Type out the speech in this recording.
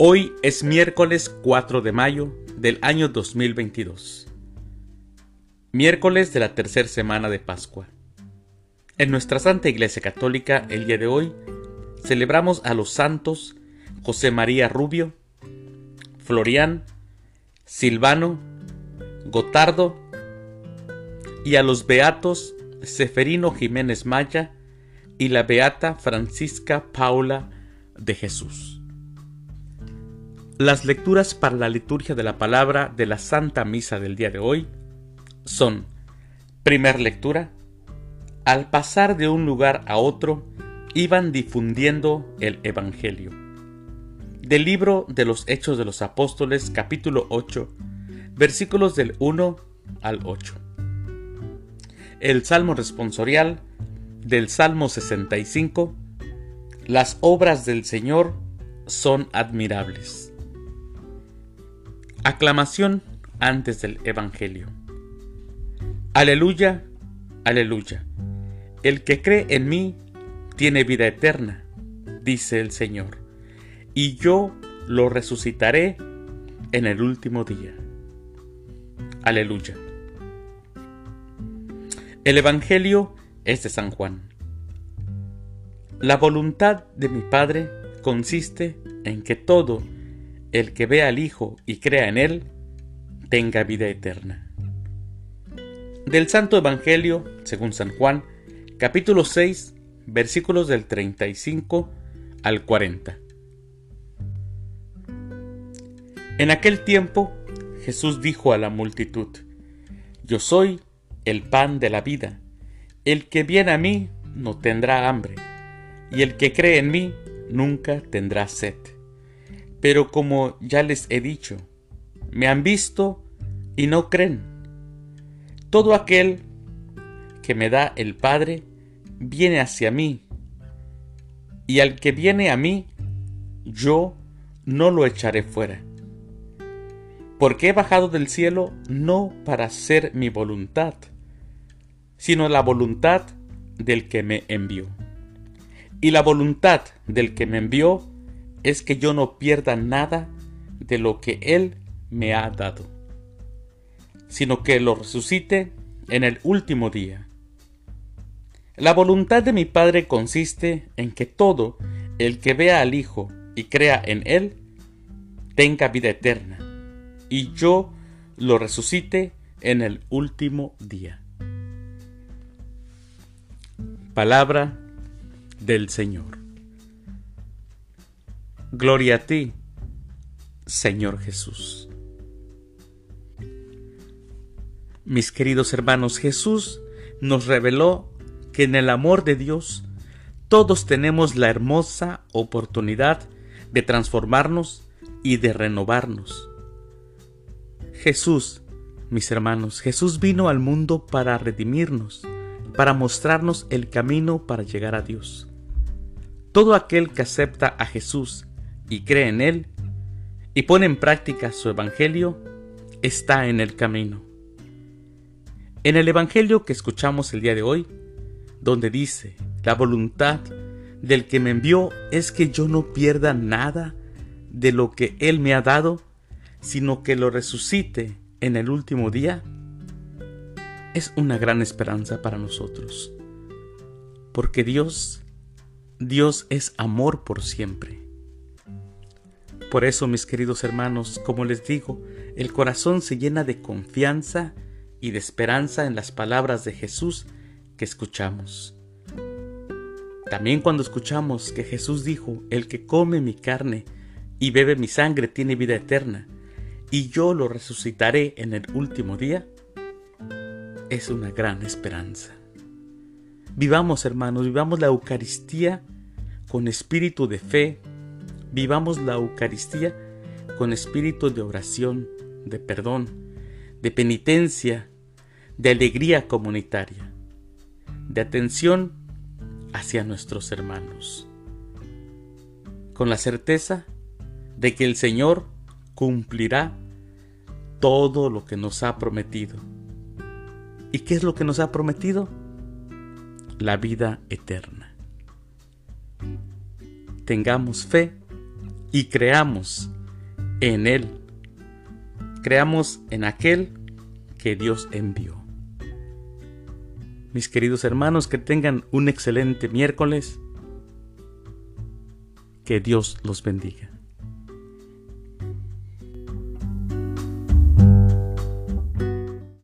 Hoy es miércoles 4 de mayo del año 2022. Miércoles de la tercera semana de Pascua. En nuestra Santa Iglesia Católica el día de hoy celebramos a los santos José María Rubio, Florián, Silvano, Gotardo y a los beatos Seferino Jiménez Maya y la beata Francisca Paula de Jesús. Las lecturas para la liturgia de la palabra de la Santa Misa del día de hoy son, primer lectura, al pasar de un lugar a otro, iban difundiendo el Evangelio. Del libro de los Hechos de los Apóstoles, capítulo 8, versículos del 1 al 8. El Salmo responsorial del Salmo 65, las obras del Señor son admirables. Aclamación antes del Evangelio. Aleluya, aleluya. El que cree en mí tiene vida eterna, dice el Señor, y yo lo resucitaré en el último día. Aleluya. El Evangelio es de San Juan. La voluntad de mi Padre consiste en que todo el que vea al Hijo y crea en Él, tenga vida eterna. Del Santo Evangelio, según San Juan, capítulo 6, versículos del 35 al 40. En aquel tiempo Jesús dijo a la multitud, Yo soy el pan de la vida, el que viene a mí no tendrá hambre, y el que cree en mí nunca tendrá sed. Pero como ya les he dicho, me han visto y no creen. Todo aquel que me da el Padre viene hacia mí, y al que viene a mí, yo no lo echaré fuera. Porque he bajado del cielo no para hacer mi voluntad, sino la voluntad del que me envió. Y la voluntad del que me envió es que yo no pierda nada de lo que Él me ha dado, sino que lo resucite en el último día. La voluntad de mi Padre consiste en que todo el que vea al Hijo y crea en Él tenga vida eterna, y yo lo resucite en el último día. Palabra del Señor. Gloria a ti, Señor Jesús. Mis queridos hermanos, Jesús nos reveló que en el amor de Dios todos tenemos la hermosa oportunidad de transformarnos y de renovarnos. Jesús, mis hermanos, Jesús vino al mundo para redimirnos, para mostrarnos el camino para llegar a Dios. Todo aquel que acepta a Jesús y cree en Él y pone en práctica su Evangelio, está en el camino. En el Evangelio que escuchamos el día de hoy, donde dice, la voluntad del que me envió es que yo no pierda nada de lo que Él me ha dado, sino que lo resucite en el último día, es una gran esperanza para nosotros. Porque Dios, Dios es amor por siempre. Por eso, mis queridos hermanos, como les digo, el corazón se llena de confianza y de esperanza en las palabras de Jesús que escuchamos. También cuando escuchamos que Jesús dijo, el que come mi carne y bebe mi sangre tiene vida eterna, y yo lo resucitaré en el último día, es una gran esperanza. Vivamos, hermanos, vivamos la Eucaristía con espíritu de fe, Vivamos la Eucaristía con espíritu de oración, de perdón, de penitencia, de alegría comunitaria, de atención hacia nuestros hermanos, con la certeza de que el Señor cumplirá todo lo que nos ha prometido. ¿Y qué es lo que nos ha prometido? La vida eterna. Tengamos fe y creamos en Él. Creamos en aquel que Dios envió. Mis queridos hermanos, que tengan un excelente miércoles. Que Dios los bendiga.